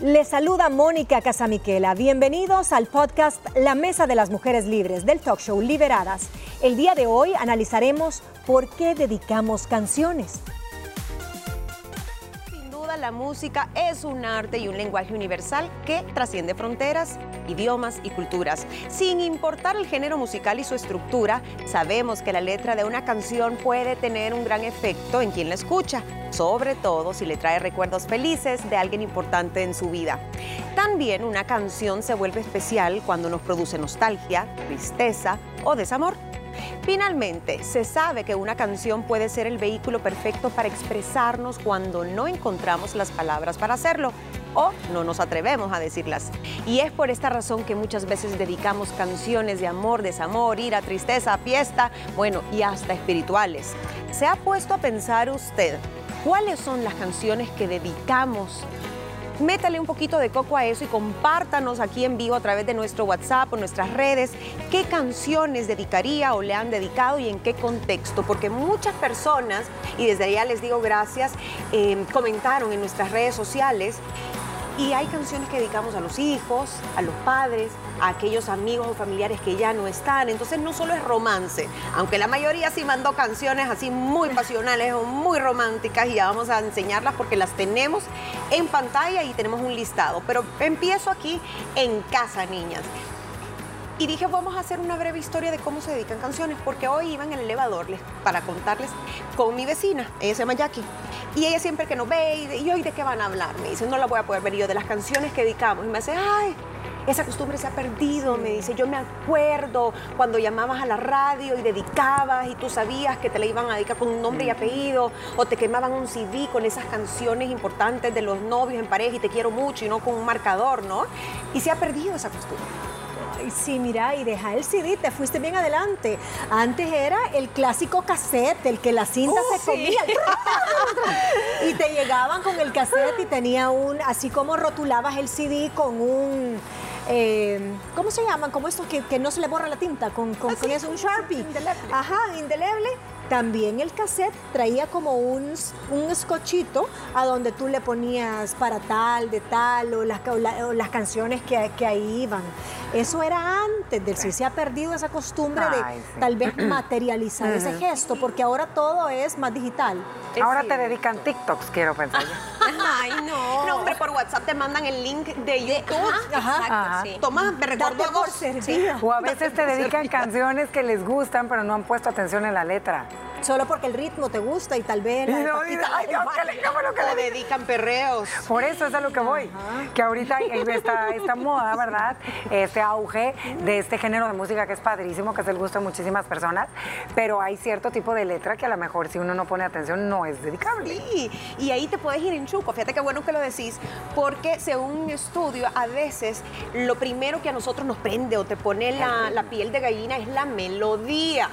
Les saluda Mónica Casamiquela. Bienvenidos al podcast La Mesa de las Mujeres Libres del talk show Liberadas. El día de hoy analizaremos por qué dedicamos canciones la música es un arte y un lenguaje universal que trasciende fronteras, idiomas y culturas. Sin importar el género musical y su estructura, sabemos que la letra de una canción puede tener un gran efecto en quien la escucha, sobre todo si le trae recuerdos felices de alguien importante en su vida. También una canción se vuelve especial cuando nos produce nostalgia, tristeza o desamor. Finalmente, se sabe que una canción puede ser el vehículo perfecto para expresarnos cuando no encontramos las palabras para hacerlo o no nos atrevemos a decirlas. Y es por esta razón que muchas veces dedicamos canciones de amor, desamor, ira, tristeza, fiesta, bueno, y hasta espirituales. ¿Se ha puesto a pensar usted cuáles son las canciones que dedicamos métale un poquito de coco a eso y compártanos aquí en vivo a través de nuestro WhatsApp o nuestras redes qué canciones dedicaría o le han dedicado y en qué contexto, porque muchas personas, y desde allá les digo gracias, eh, comentaron en nuestras redes sociales y hay canciones que dedicamos a los hijos, a los padres, a aquellos amigos o familiares que ya no están. Entonces no solo es romance, aunque la mayoría sí mandó canciones así muy pasionales o muy románticas y ya vamos a enseñarlas porque las tenemos en pantalla y tenemos un listado. Pero empiezo aquí en casa, niñas. Y dije, vamos a hacer una breve historia de cómo se dedican canciones, porque hoy iba en el elevador para contarles con mi vecina, ella se llama Jackie. Y ella siempre que nos ve, y, hoy de qué van a hablar, me dice, no la voy a poder ver yo, de las canciones que dedicamos. Y me dice, ay, esa costumbre se ha perdido, me dice, yo me acuerdo cuando llamabas a la radio y dedicabas y tú sabías que te la iban a dedicar con un nombre y apellido, o te quemaban un CD con esas canciones importantes de los novios en pareja y te quiero mucho y no con un marcador, ¿no? Y se ha perdido esa costumbre sí, mira, y deja el CD, te fuiste bien adelante. Antes era el clásico cassette, el que la cinta uh, se comía. y te llegaban con el cassette y tenía un, así como rotulabas el CD con un... Eh, ¿Cómo se llaman? Como estos que, no se le borra la tinta, con, con, ah, eso, un Sharpie. Indeleble. Ajá, indeleble también el cassette traía como un, un escochito a donde tú le ponías para tal, de tal, o las, las canciones que, que, ahí iban. Eso era antes del sí. Se ha perdido esa costumbre de tal vez materializar ese gesto, porque ahora todo es más digital. Ahora te dedican TikToks, quiero pensar. Ay, no. No, hombre, por WhatsApp te mandan el link de YouTube. Ajá, Exacto, sí. Toma, me recuerdo por O a veces te dedican canciones que les gustan, pero no han puesto atención en la letra solo porque el ritmo te gusta y tal vez... ay, Dios, que le, lo que le dedican perreos. Por eso es a lo que voy. Que ahorita hay esta, moda, ¿verdad? Este auge de este género de música que es padrísimo, que es el gusto de muchísimas personas, pero hay cierto tipo de letra que a lo mejor si uno no pone atención no es dedicable. Sí, y ahí te puedes ir en chuco. Fíjate qué bueno que lo decís, porque según un estudio, a veces lo primero que a nosotros nos prende o te pone la, la piel de gallina es la melodía,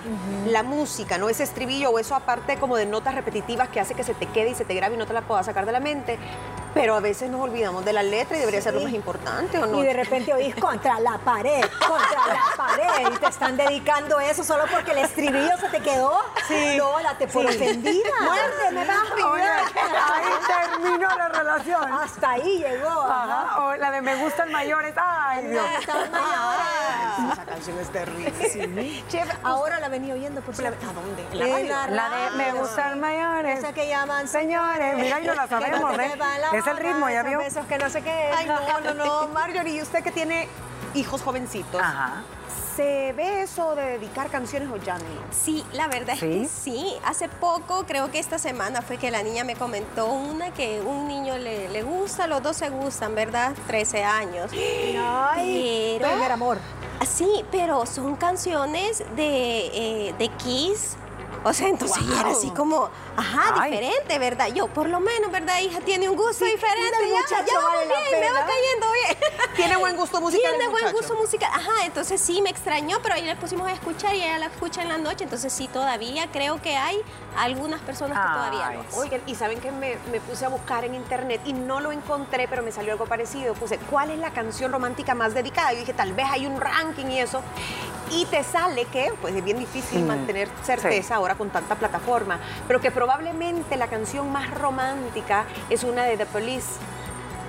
la música, no ese estribillo o eso aparte como de notas repetitivas que hace que se te quede y se te grabe y no te la puedas sacar de la mente. Pero a veces nos olvidamos de la letra y debería ser lo más importante, ¿o no? Y de repente oís contra la pared, contra la pared, y te están dedicando eso solo porque el estribillo se te quedó. Sí. No, la te por ofendida. Muerte, me Ahí terminó la relación. Hasta ahí llegó. Ajá. O la de me gustan mayores. Ay, Dios. Me gustan mayores. Esa canción es terrible. Sí. Chef, ahora la venía oyendo por ¿A dónde? ¿La, la, la de me gustan mayores. Esa que llaman señores. Mira, y no la sabemos, ¿eh? Es el ritmo, ya vio. Esos que no sé qué. Ay, no, no, no. Marjorie, ¿y usted que tiene hijos jovencitos? Ajá. ¿Se ve eso de dedicar canciones o ya no? Sí, la verdad es que sí. Hace poco, creo que esta semana fue que la niña me comentó una que un niño le, le gusta, los dos se gustan, ¿verdad? 13 años. Ay, pero, amor. Sí, pero son canciones de, eh, de Kiss, o sea, entonces era así como, ajá, diferente, ¿verdad? Yo, por lo menos, ¿verdad, hija? Tiene un gusto diferente. Ya, ya vale bien, me va cayendo bien. Tiene buen gusto musical. Tiene buen gusto musical. Ajá, entonces sí me extrañó, pero ahí le pusimos a escuchar y ella la escucha en la noche. Entonces sí, todavía creo que hay algunas personas que todavía no. Oigan, y saben que me, me puse a buscar en internet y no lo encontré, pero me salió algo parecido. Puse, ¿cuál es la canción romántica más dedicada? Y dije, tal vez hay un ranking y eso. Y te sale que, pues es bien difícil mantener certeza ahora con tanta plataforma, pero que probablemente la canción más romántica es una de The Police.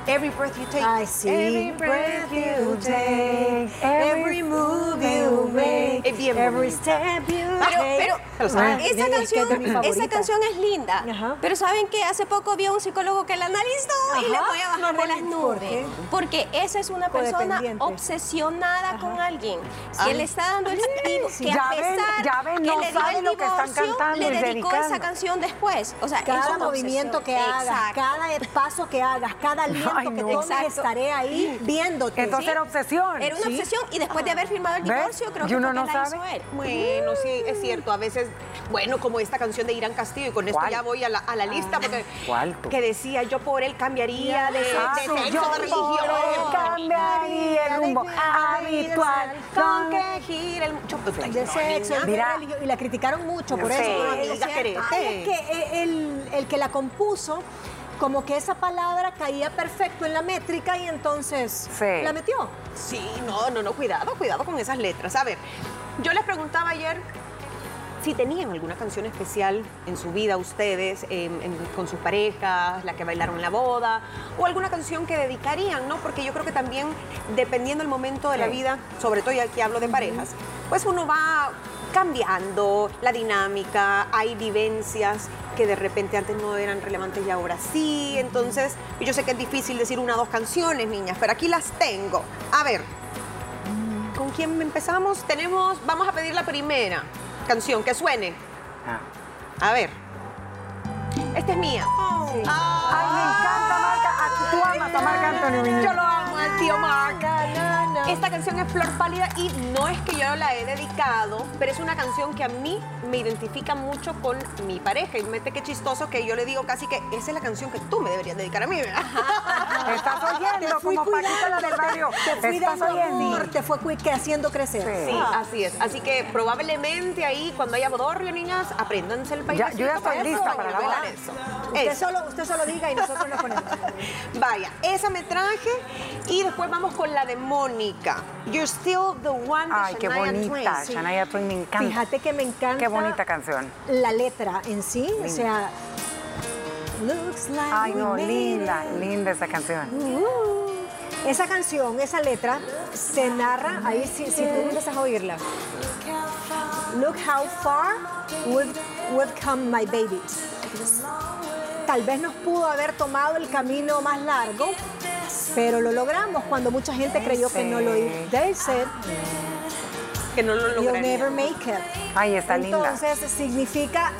Every breath you take. Ay, sí. Every breath you take. Every move you make. Es bien Every step you Pero, take. pero Se lo saben. Ah, esa, es que canción, es esa canción es linda. Ajá. Pero saben que hace poco vi a un psicólogo que la analizó y le Ajá. voy a bajar de las ¿Por nubes. qué? Porque esa es una persona obsesionada con alguien. Ay. Que le está dando el sí. que a Ya ven, pesar ya ven, que no le dio el lo que están divorcio, le dedicó esa canción después. O sea, Cada movimiento que obsesión. hagas, Exacto. cada paso que hagas, cada aliento Ay, que no. Exacto. estaré ahí viéndote. Entonces Sí. era obsesión. Era una Sí. obsesión y después de haber firmado el ¿Ves? divorcio, creo que uno no la sabe. hizo él. Bueno, sí, es cierto. A veces, bueno, como esta canción de Irán Castillo, y con esto ya voy a la, a la lista, porque ¿Cuál tú? que decía yo por él cambiaría de, de Ah, sexo, yo de por religión. él cambiaría el rumbo habitual Con que gira el mucho. de sexo, de Mira. religión, y la criticaron mucho por eso. porque Amiga, decían, querete. "Ay, es que eh, el que la compuso, como que esa palabra caía perfecto en la métrica y entonces Sí. la metió. Sí, no, no, no, cuidado, cuidado con esas letras. A ver, yo les preguntaba ayer si tenían alguna canción especial en su vida ustedes, en- en- con sus parejas, la que bailaron en la boda, o alguna canción que dedicarían, ¿no? Porque yo creo que también, dependiendo del momento de la vida, sobre todo ya que hablo de parejas, pues uno va cambiando la dinámica, hay vivencias que de repente antes no eran relevantes y ahora sí, entonces yo sé que es difícil decir una o dos canciones, niñas, pero aquí las tengo. A ver, ¿Con quién empezamos? Tenemos, vamos a pedir la primera canción que suene. Ah. A ver. Esta es mía. Ay, me encanta, Marca. Tú amas a Marc Anthony. mi niña. Yo lo amo al tío Mark. Esta canción es Flor Pálida y no es que yo la he dedicado, pero es una canción que a mí me identifica mucho con mi pareja. Y mete qué chistoso que yo le digo casi que esa es la canción que tú me deberías dedicar a mí, ¿verdad? Estás oyendo, Te como Paquita la del barrio. Te fui Estás dando oyendo. amor, te fue haciendo crecer. Sí. Sí, Ah. así es. Así que probablemente ahí, cuando haya bodorrio, niñas, apréndanse el país. Yo ya estoy lista para la boda. eso. Usted Eso. solo, usted solo diga y nosotros lo ponemos. Vaya, esa me traje y después vamos con la de Mónica. You're still the one de Ay, qué bonita. Twain. Shania Twain me encanta. Fíjate que me encanta. Qué bonita canción. La letra en sí, o sea. Looks like Ay, no, linda, it. linda esa canción. Uh, esa canción, esa letra, se narra, ahí si, si tú empiezas a oírla. Look how far we've, we've come, my baby. Tal vez nos pudo haber tomado el camino más largo, pero lo logramos cuando mucha gente creyó que no lo iba. They said, Que no lo you'll lograría. never make it. Ay, está linda. Entonces significa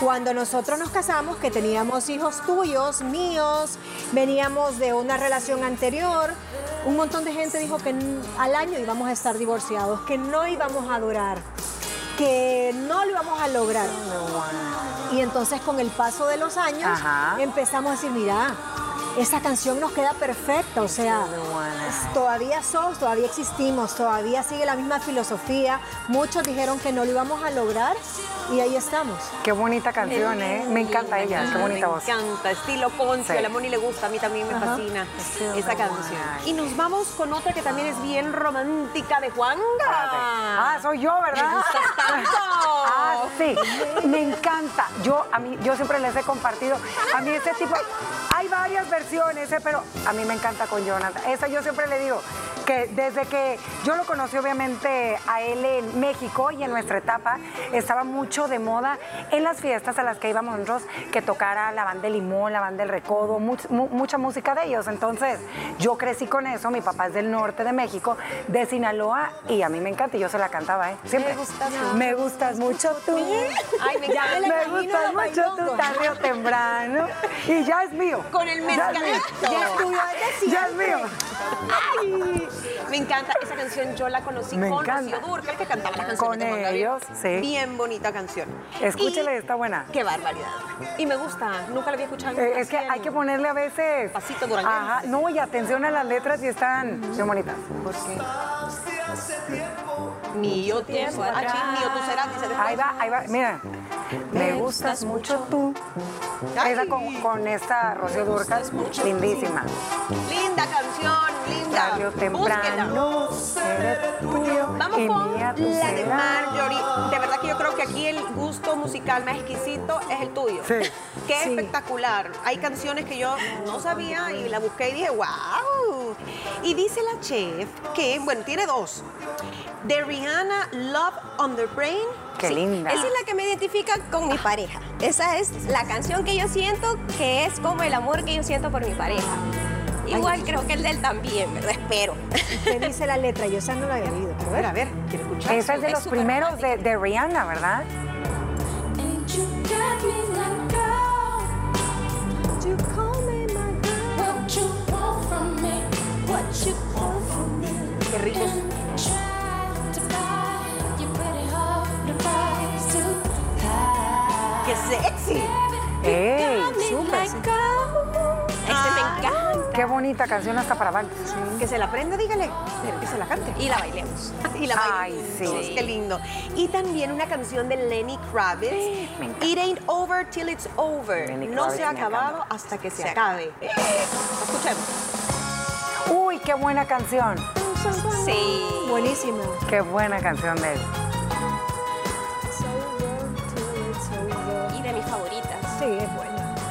cuando nosotros nos casamos que teníamos hijos tuyos, míos, veníamos de una relación anterior, un montón de gente dijo que al año íbamos a estar divorciados, que no íbamos a durar, que no lo íbamos a lograr. Y entonces con el paso de los años Ajá. empezamos a decir, mira, esa canción nos queda perfecta, o sea, todavía somos, todavía existimos, todavía sigue la misma filosofía. Muchos dijeron que no lo íbamos a lograr y ahí estamos. Qué bonita canción, ¿eh? Me encanta ella, qué bonita voz. Me encanta, estilo Poncio, Sí. a la Moni le gusta, a mí también me Ajá. fascina esa canción. Y nos vamos con otra que también es bien romántica de Juanga. Ah, soy yo, ¿verdad? Ah, sí, me encanta. Yo a mí, yo siempre les he compartido. A mí ese tipo, hay varias versiones, ¿eh? pero a mí me encanta con Jonathan. Esa yo siempre le digo que desde que yo lo conocí obviamente a él en México y en nuestra etapa estaba mucho de moda en las fiestas a las que íbamos nosotros que tocara la banda de Limón, la banda del Recodo, much- mu- mucha música de ellos. Entonces yo crecí con eso. Mi papá es del norte de México, de Sinaloa y a mí me encanta y yo se la cantaba, ¿eh? Siempre. Me gustas. Me gustas mucho tú. Ay, me encanta. me gustas mucho tú tarde o temprano. Y ya es mío. Con el Ya mezcalito. Ya es tuyo Ya es mío. Ay, me encanta esa canción, yo la conocí Me con encanta. Rocío Durcal, que cantaba la canción Con de Juan Gabriel. ellos, sí. Bien bonita canción. Escúchela, Y- está buena. Qué barbaridad. Y me gusta, nunca la había escuchado. Eh, es que hay que ponerle a veces. Pasito duranguense. Ajá, no, y atención a las letras y están bien bonitas. Mío tiempo. Ah, sí, mío tú serás. Ahí va, ahí va. Mira, Me gustas mucho tú. Ay. Esa con, con esta Rocío Durcal, lindísima. Linda canción, linda. Búsquela. temprano tuyo Vamos con la de. Marjorie. De verdad que yo creo que aquí el gusto musical más exquisito es el tuyo. Sí. Qué Sí. espectacular. Hay canciones que yo no sabía y la busqué y dije, wow. Y dice la chef que, bueno, tiene dos. De Rihanna, Love on the Brain. Qué linda. Esa es la que me identifica con mi pareja. Esa es la canción que yo siento que es como el amor que yo siento por mi pareja. Igual creo que el de él también, ¿verdad? Espero. ¿Qué dice la letra? Yo esa no la había oído. A ver, a ver, quiero escuchar. Esa es de Es los primeros de, de Rihanna, ¿verdad? Qué rico. ¡Qué sexy! ¡Ey! Súper. ¡Qué bonita canción hasta para bailar! Que se la aprenda, dígale. Que se la cante. Y la bailemos. Y la Ay, bailemos. sí. Qué lindo. Y también una canción de Lenny Kravitz. Me encanta. It ain't over till it's over. Lenny no Kravitz se ha acabado encanta. hasta que se, Se acabe. Escuchemos. ¡Uy, qué buena canción! Sí. Buenísima. ¡Qué buena canción de él!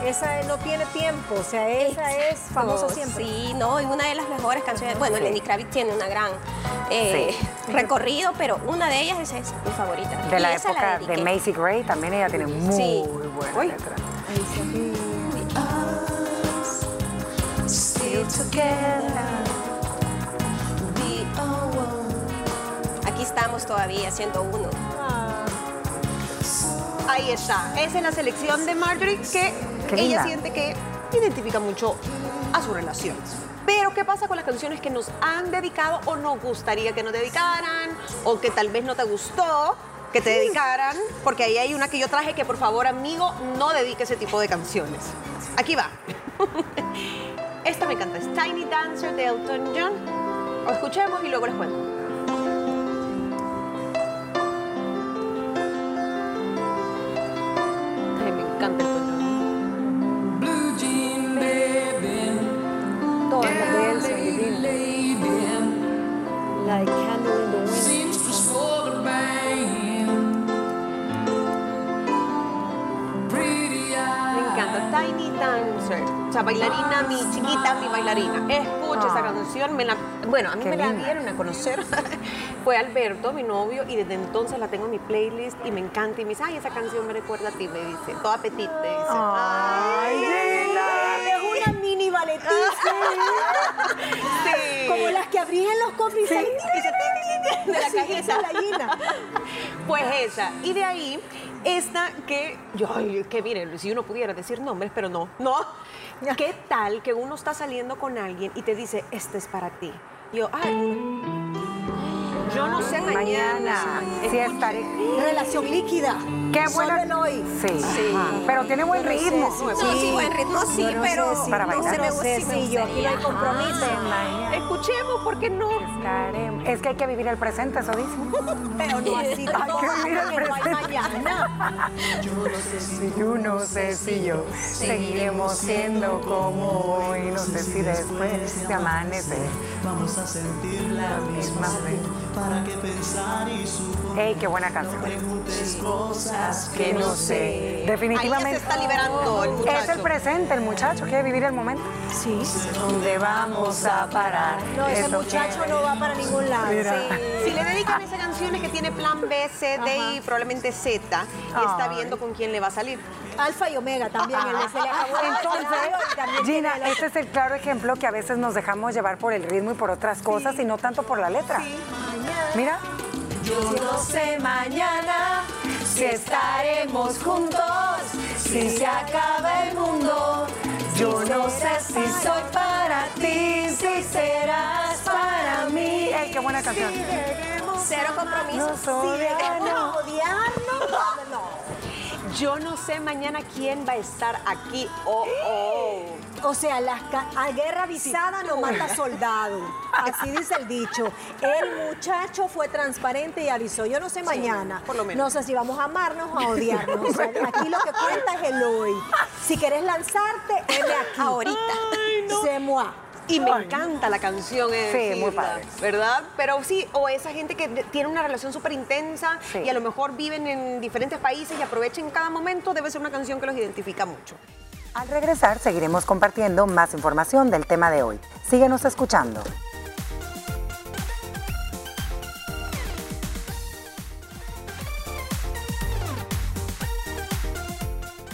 Esa no tiene tiempo, o sea, esa es famosa siempre. Sí, no, y una de las mejores canciones. Bueno, Lenny Kravitz tiene una gran eh, recorrido, pero una de ellas esa es mi favorita. De Y la época de Macy Gray, también ella tiene muy Sí. buena Uy. letra. Aquí estamos todavía, 101. Ahí está. Esa es la selección de Marjorie que Qué ella linda. siente que identifica mucho a su relación. Pero, ¿qué pasa con las canciones que nos han dedicado o nos gustaría que nos dedicaran? O que tal vez no te gustó que te dedicaran? Porque ahí hay una que yo traje que, por favor, amigo, no dedique ese tipo de canciones. Aquí va. Esta me encanta. Es Tiny Dancer de Elton John. O escuchemos y luego les cuento. Bailarina, mi chiquita, mi bailarina. Escucha esa Ah. canción. Me la, bueno, a mí Qué me la dieron a conocer. Fue Alberto, mi novio, y desde entonces la tengo en mi playlist y me encanta. Y me dice, ay, esa canción me recuerda a ti, me dice. Toda petite, dice. ¡Ay, Gina! Es una mini baletiza. Sí. Como las que abrían los cofres Sí, y de la cajita. Pues esa. Y de ahí, esta que, yo, que miren, si uno pudiera decir nombres, pero no, no. ¿Qué tal que uno está saliendo con alguien y te dice, este es para ti? Yo, ay, yo no sé mañana. Sí, estaré. Relación líquida. ¡Qué el hoy. Sí. Ajá. Pero tiene buen Yo no sé ritmo. No, sí, buen ritmo sí, Yo no pero sé Para no bailar. se me no sé gusta. sí yo aquí no hay compromiso. Escuchemos, ¿por qué no? Estaremos. Es que hay que vivir el presente, eso dice. Pero no así tampoco, que mira el porque no hay presente. mañana. Si yo no sé si yo seguiremos siendo como hoy, no sé si después de amanecer. Vamos a sentir la misma fe para que pensar y suponer ¡Ey, qué buena canción! preguntes cosas Que no sé. Ahí ya Definitivamente. se está liberando el muchacho. Es el presente, el muchacho quiere vivir el momento. Sí. ¿Dónde vamos a parar? No, ese Eso muchacho quiere. no va para ningún lado. Mira. Sí. Si le dedican esa canción es que tiene plan B, C, D y probablemente Z y está viendo con quién le va a salir. Alfa y Omega también. El Entonces, Gina, este es el claro ejemplo que a veces nos dejamos llevar por el ritmo y por otras cosas y no tanto por la letra. Mira. Yo no sé mañana si estaremos juntos, si se acaba el mundo. Yo no sé si soy para ti, si serás para mí. ¡Ey, qué buena canción! Cero compromiso. No soy Si odiarnos, no. Yo no sé mañana quién va a estar aquí. Oh, oh. O sea, la ca- a guerra avisada no mata soldado. Así dice el dicho. El muchacho fue transparente y avisó. Yo no sé mañana. por lo menos. No sé si vamos a amarnos o a odiarnos. O sea, aquí lo que cuenta es el hoy. Si querés lanzarte, heme aquí. Ahorita. Y me encanta la canción. eh, Sí, muy padre. ¿Verdad? Pero sí, o esa gente que tiene una relación súper intensa Sí. y a lo mejor viven en diferentes países y aprovechan cada momento, debe ser una canción que los identifica mucho. Al regresar seguiremos compartiendo más información del tema de hoy. Síguenos escuchando.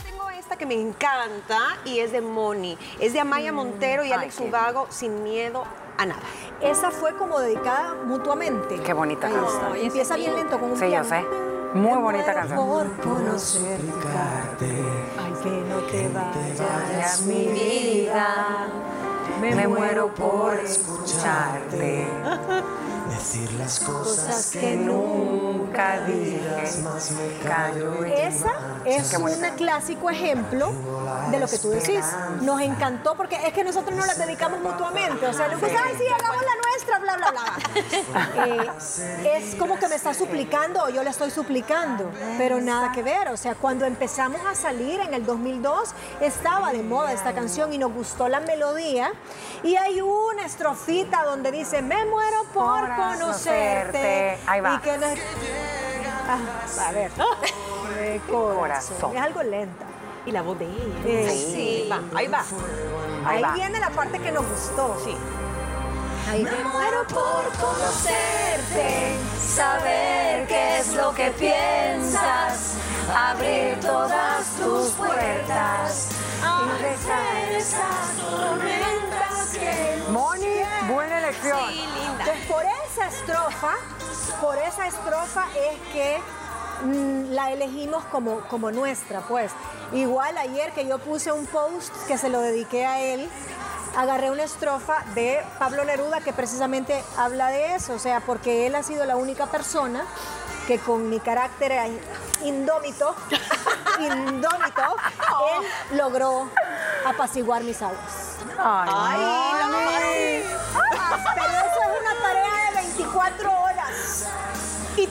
Tengo esta que me encanta y es de Moni. Es de Amaya Montero y Mm. Ay, Alex Ubago, Sin Miedo a Nada. Esa fue como dedicada mutuamente. Qué bonita Ahí canción. está. Empieza bien lento con un Sí, yo piano. sé. Muy bonita canción. Por conocerte. Te vayas, mi vida. Me muero por escucharte. Decir las cosas Cosas que Nunca dije. Callo Esa es un clásico ejemplo de lo que tú decís. Nos encantó porque es que nosotros no las dedicamos mutuamente. O sea, no pues, ay, sí, hagamos la bla, bla, bla. Eh, es como que me está suplicando o yo le estoy suplicando, pero nada que ver. O sea, cuando empezamos a salir en el 2002, estaba de moda esta canción y nos gustó la melodía. Y hay una estrofita donde dice, me muero por Por conocerte. Ahí va. Y que nos- Ah, a ver. De corazón. Corazón. Es algo lenta. Y la voz de ella. Sí. Va, ahí va. Ahí Ahí va. viene la parte que nos gustó. Sí. Ahí Me muero por conocerte, saber qué es lo que piensas, abrir todas tus puertas y dejar esas tormentas que Moni, buena elección. Sí, linda. Entonces, por esa estrofa, por esa estrofa es que mm, la elegimos como, como nuestra, pues. Igual ayer que yo puse un post que se lo dediqué a él, agarré una estrofa de Pablo Neruda que precisamente habla de eso, o sea, porque él ha sido la única persona que con mi carácter indómito, indómito, él logró apaciguar mis aguas. Ay, Moni. Pero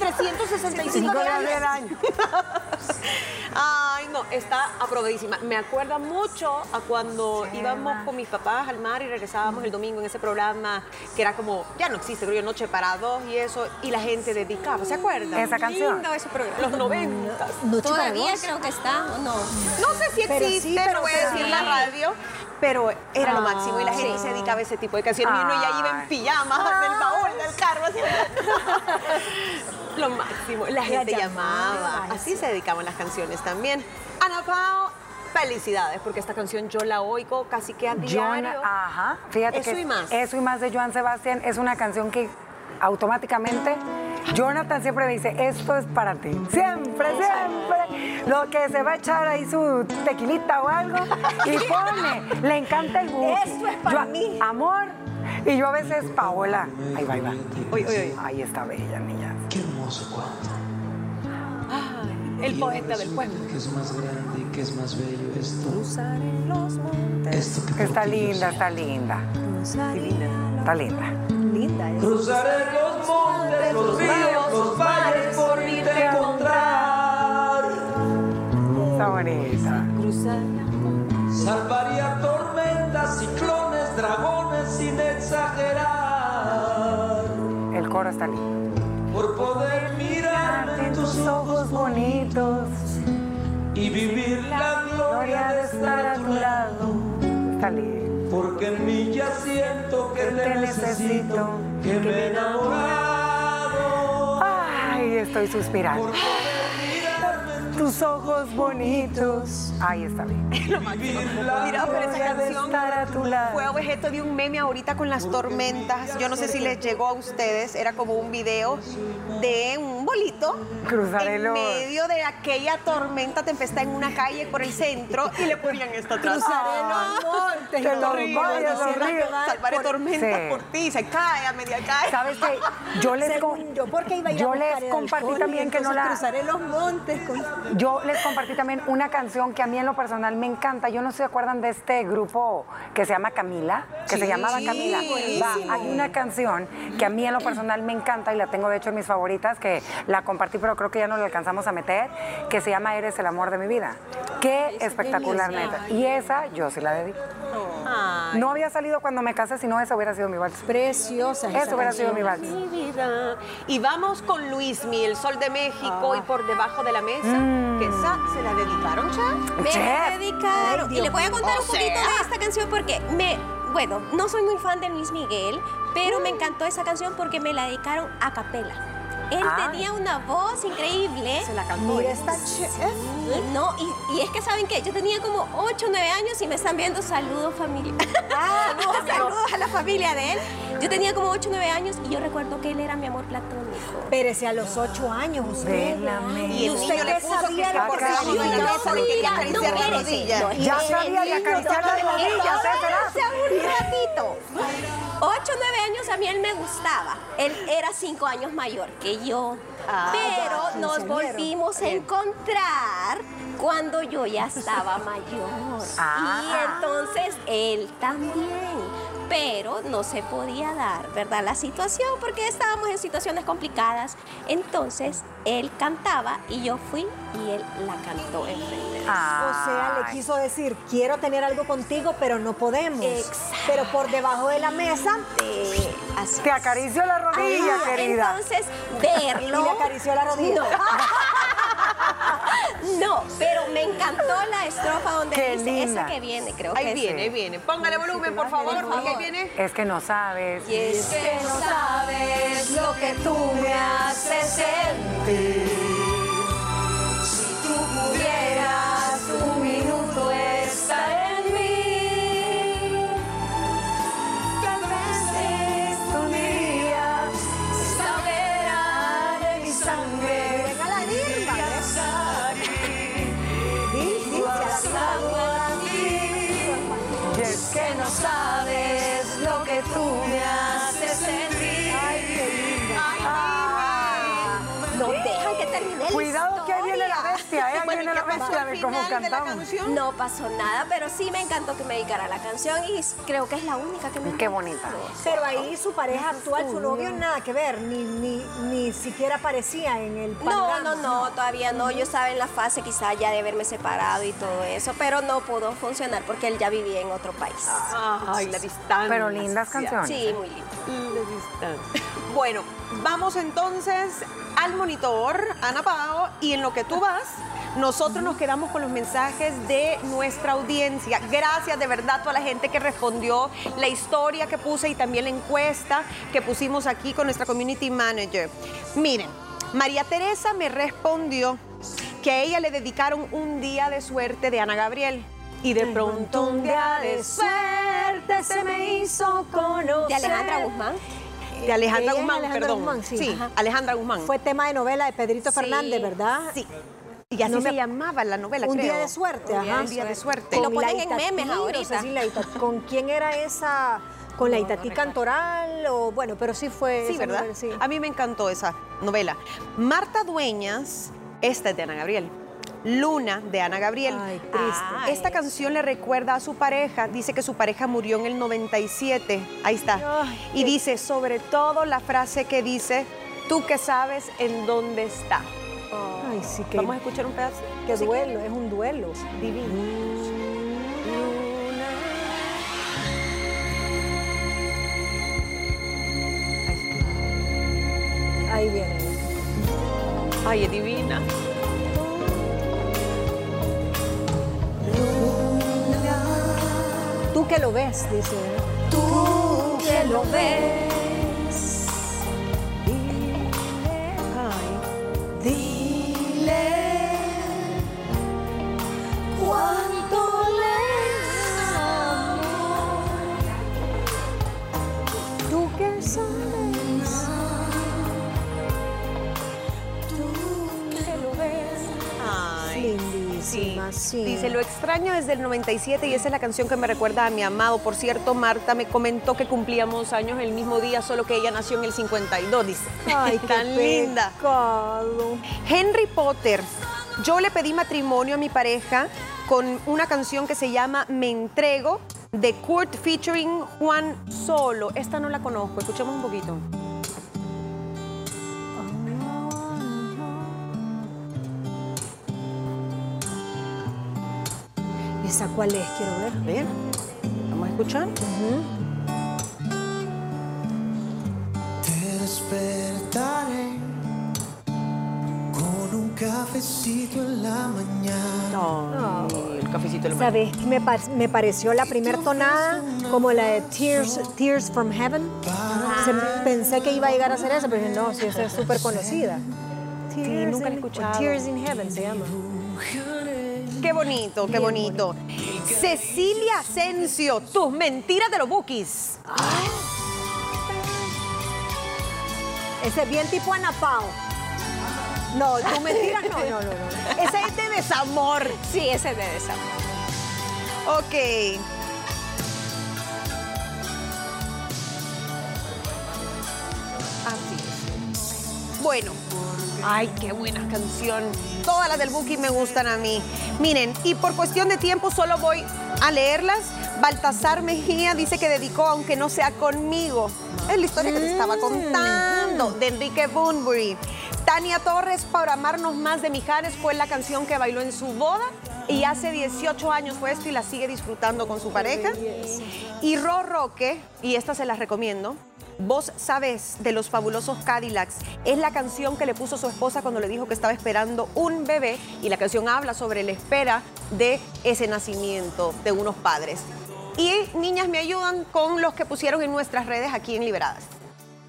365 Cinco días. días del año. Ay, no, está aprobadísima. Me acuerda mucho a cuando íbamos con mis papás al mar y regresábamos el domingo en ese programa que era como, ya no existe, creo yo, Noche para dos y eso, y la gente dedicaba, ¿se acuerdan? Esa canción. Lindo ese programa. Los 90. Noche para Todavía creo que está, ¿o no? No sé si Pero existe, sí, pero voy a decir la radio, pero era lo Ah, máximo y la gente sí. se dedicaba a ese tipo de canciones y uno ya iba en pijamas del baúl del carro así. lo máximo, la gente llamaba, llamaba, ay, así se dedicaban las canciones también. Ana Pao, felicidades porque esta canción yo la oigo casi que a John, diario. ajá. Fíjate Eso que y más. Eso y más de Joan Sebastián es una canción que automáticamente Jonathan siempre me dice, esto es para ti. Siempre, siempre. Lo que se va a echar ahí su tequilita o algo y pone. Le encanta el boom. Esto es para mí. Amor. Y yo a veces, Paola. Ahí va, ahí va. Oye, oye, oye. Ahí está bella, niña. Qué hermoso cuento. El poeta del pueblo. Que es más grande y que es más bello esto. Cruzaré los montes. Esto que está ti yo linda, está linda. Está linda. Linda es. Cruzaré los los ríos, los valles por mí te encontrar. Está bonita. Salvaría tormentas, ciclones, dragones sin exagerar. El coro está lindo. Por poder mirarme en tus ojos bonitos. y vivir la gloria de estar a tu lado. Está lindo. Porque en mí ya siento que te necesito, que me. Ay, estoy suspirando. Tus ojos bonitos. Ahí está bien. la Mira, pero esa canción estar a tu lado. fue objeto de un meme ahorita con las tormentas. Yo no sé si les llegó a ustedes, era como un video de un bolito Cruzaré en medio de aquella tormenta, tempestad en una calle por el centro y le ponían esto atrás. Cruzaré los montes. Que y los ríos, valles, los diciendo ríos. que va Salvaré por- tormentas Sí. por ti, se cae a media calle. ¿Sabes qué? Yo les, Según yo, porque iba a ir a yo buscar les compartí alcohol también que no la... Cruzaré los montes con... Yo les compartí también una canción que a mí en lo personal me encanta. Yo no sé si se acuerdan de este grupo que se llama Camila, que se llamaba Camila. Va, hay una canción que a mí en lo personal me encanta y la tengo de hecho en mis favoritas, que la compartí, pero creo que ya no la alcanzamos a meter, que se llama Eres el amor de mi vida. Qué espectacular, neta. Y esa yo sí la dedico. No había salido cuando me casé, si no esa hubiera sido mi vals. Preciosa. esa Eso hubiera sido mi vals. Mi. Y vamos con Luismi, el sol de México y por debajo de la mesa. Que esa se la dedicaron, Chef. Me. Ay, y les voy a contar un poquito sea. de esta canción porque me. Bueno, no soy muy fan de Luis Miguel, pero me encantó esa canción porque me la dedicaron a capela. Él Ay. tenía una voz increíble. Se la cantó. Mira ¿eh? esta chef. Y no, y, y es que saben que yo tenía como 8 o 9 años y me están viendo saludos familia. saludos, saludos a la familia de él. Yo tenía como 8 o 9 años y yo recuerdo que él era mi amor platónico. Pérese a los ocho años usted. Y el usted le puso que sabía de por debajo de la mesa le quería acariciar la rodilla. no, Ya sabía de niño acariciar las todavía- rodillas, ¿eh? ¿Será? un ratito. 8 o 9 años a mí él me gustaba. Él era 5 años mayor que yo. Ah, pero ya, nos volvimos a encontrar cuando yo ya estaba mayor. Ah. Y entonces él también. Pero no se podía dar, ¿verdad? La situación, porque estábamos en situaciones complicadas. Entonces él cantaba y yo fui y él la cantó enfrente. de mí. O sea, le quiso decir, quiero tener algo contigo, pero no podemos. Exacto. Pero por debajo de la mesa, Eh, así Te acarició la rodilla, Ah, querida. Entonces, y verlo. le acarició la rodilla. No, pero me encantó la estrofa donde Qué dice linda. esa que viene, creo Ahí que viene, ahí viene. Póngale volumen, por favor, Por ahí viene. Es que no sabes. Y es que no sabes lo que tú me haces sentir. Pasó al de cómo final de la cantamos. canción? No pasó nada, pero sí me encantó que me dedicara a la canción y creo que es la única que me Qué bonita. Pero ahí su pareja actual, su novio, nada que ver, ni, ni, ni siquiera aparecía en el No, panorama. no, no, todavía no. Yo estaba en la fase quizá ya de haberme separado y todo eso, pero no pudo funcionar porque él ya vivía en otro país. Ay, la distancia. Pero lindas canciones. Sí, muy lindo. La distancia. Bueno, vamos entonces al monitor, Ana Pao, y en lo que tú vas, nosotros nos quedamos con los mensajes de nuestra audiencia. Gracias de verdad a toda la gente que respondió la historia que puse y también la encuesta que pusimos aquí con nuestra community manager. Miren, María Teresa me respondió que a ella le dedicaron un día de suerte de Ana Gabriel. Y de pronto un día de suerte se me hizo conocer. De Alejandra Guzmán. De Alejandra Guzmán, Alejandra perdón. Guzmán, sí. Alejandra Guzmán. Fue tema de novela de Pedrito Sí, Fernández, ¿verdad? Sí. Y así No se me- llamaba la novela, Un creo. día de suerte, Un día- ajá. Un día de suerte. Lo ponen en memes no ahorita. si la Itatí- ¿Con quién era esa? ¿Con la Itatí Cantoral? O, bueno, pero sí fue. Sí, ¿verdad? novela, sí. A mí me encantó esa novela. Marta Dueñas, esta es de Ana Gabriel. Luna, de Ana Gabriel. Ay, triste. Ah, Esta canción le recuerda a su pareja, dice que su pareja murió en el 97, ahí está. Ay, y qué- dice, sobre todo la frase que dice, tú que sabes en dónde está. Ay, sí, que, Vamos a escuchar un pedazo. qué duelo, es un duelo. Divino. Ahí viene. Ay, es divina. Tú que lo ves, dice. Tú que lo ves, Lindísima, sí. Dice, lo extraño desde el 97 y esa es la canción que me recuerda a mi amado. Por cierto, Marta me comentó que cumplíamos años el mismo día, solo que ella nació en el 52, dice. Ay, qué Tan linda. pecado. Henry Potter, yo le pedí matrimonio a mi pareja con una canción que se llama Me Entrego de Kurt featuring Juan Solo. Esta no la conozco, escuchemos un poquito. ¿Esa cuál es? Quiero ver. Bien, vamos a escuchar. Te despertaré con un cafecito en la mañana. Ay, el cafecito de la mañana. ¿Sabes? qué Me, par- me pareció la primer tonada como la de Tears, Tears from Heaven. Se- pensé que iba a llegar a ser esa, pero dije, no, sí, esa es súper conocida. Tears nunca la he in- escuchado. Tears in Heaven se llama. Qué bonito, qué bonito. Cecilia Asensio, tus mentiras de los bookies. Ese es bien tipo Anapao. No, tu mentira no, no, no, no. Ese es de desamor. Sí, ese es de desamor. Ok. Así. Bueno. Ay, qué buena canción. Todas las del Buki me gustan a mí. Miren, y por cuestión de tiempo solo voy a leerlas. Baltasar Mejía dice que dedicó aunque no sea conmigo. Es la historia que te estaba contando de Enrique Bunbury. Tania Torres, para amarnos más de Mijares, fue la canción que bailó en su boda. Y hace 18 años fue esto y la sigue disfrutando con su pareja. Y Ro Roque, y esta se las recomiendo, Vos sabes de los fabulosos Cadillacs. Es la canción que le puso su esposa cuando le dijo que estaba esperando un bebé y la canción habla sobre la espera de ese nacimiento de unos padres. Y niñas me ayudan con los que pusieron en nuestras redes aquí en Liberadas.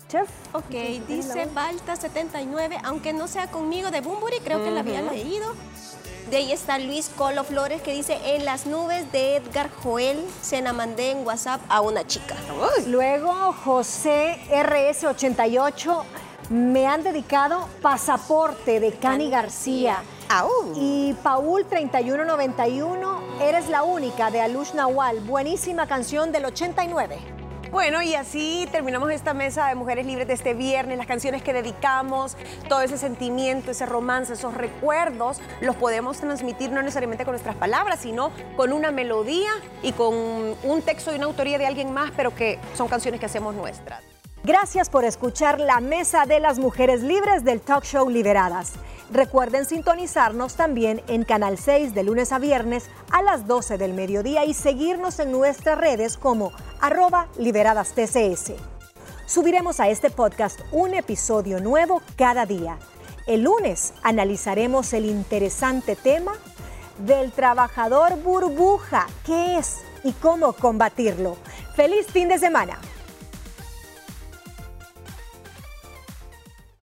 Chef. Ok, dice Balta 79, aunque no sea conmigo de Bumburi, creo que la había leído. De ahí está Luis Colo Flores que dice En las nubes de Edgar Joel se la mandé en WhatsApp a una chica. Luego, José RS88, me han dedicado Pasaporte de Cani García. ¡Au! Y Paul 3191, Eres la única de Alush Nawal. Buenísima canción del 89. Bueno, y así terminamos esta mesa de Mujeres Libres de este viernes. Las canciones que dedicamos, todo ese sentimiento, ese romance, esos recuerdos, los podemos transmitir no necesariamente con nuestras palabras, sino con una melodía y con un texto y una autoría de alguien más, pero que son canciones que hacemos nuestras. Gracias por escuchar la Mesa de las Mujeres Libres del Talk Show Liberadas. Recuerden sintonizarnos también en Canal 6 de lunes a viernes a las 12 del mediodía y seguirnos en nuestras redes como arroba liberadas TCS. Subiremos a este podcast un episodio nuevo cada día. El lunes analizaremos el interesante tema del trabajador burbuja, qué es y cómo combatirlo. ¡Feliz fin de semana!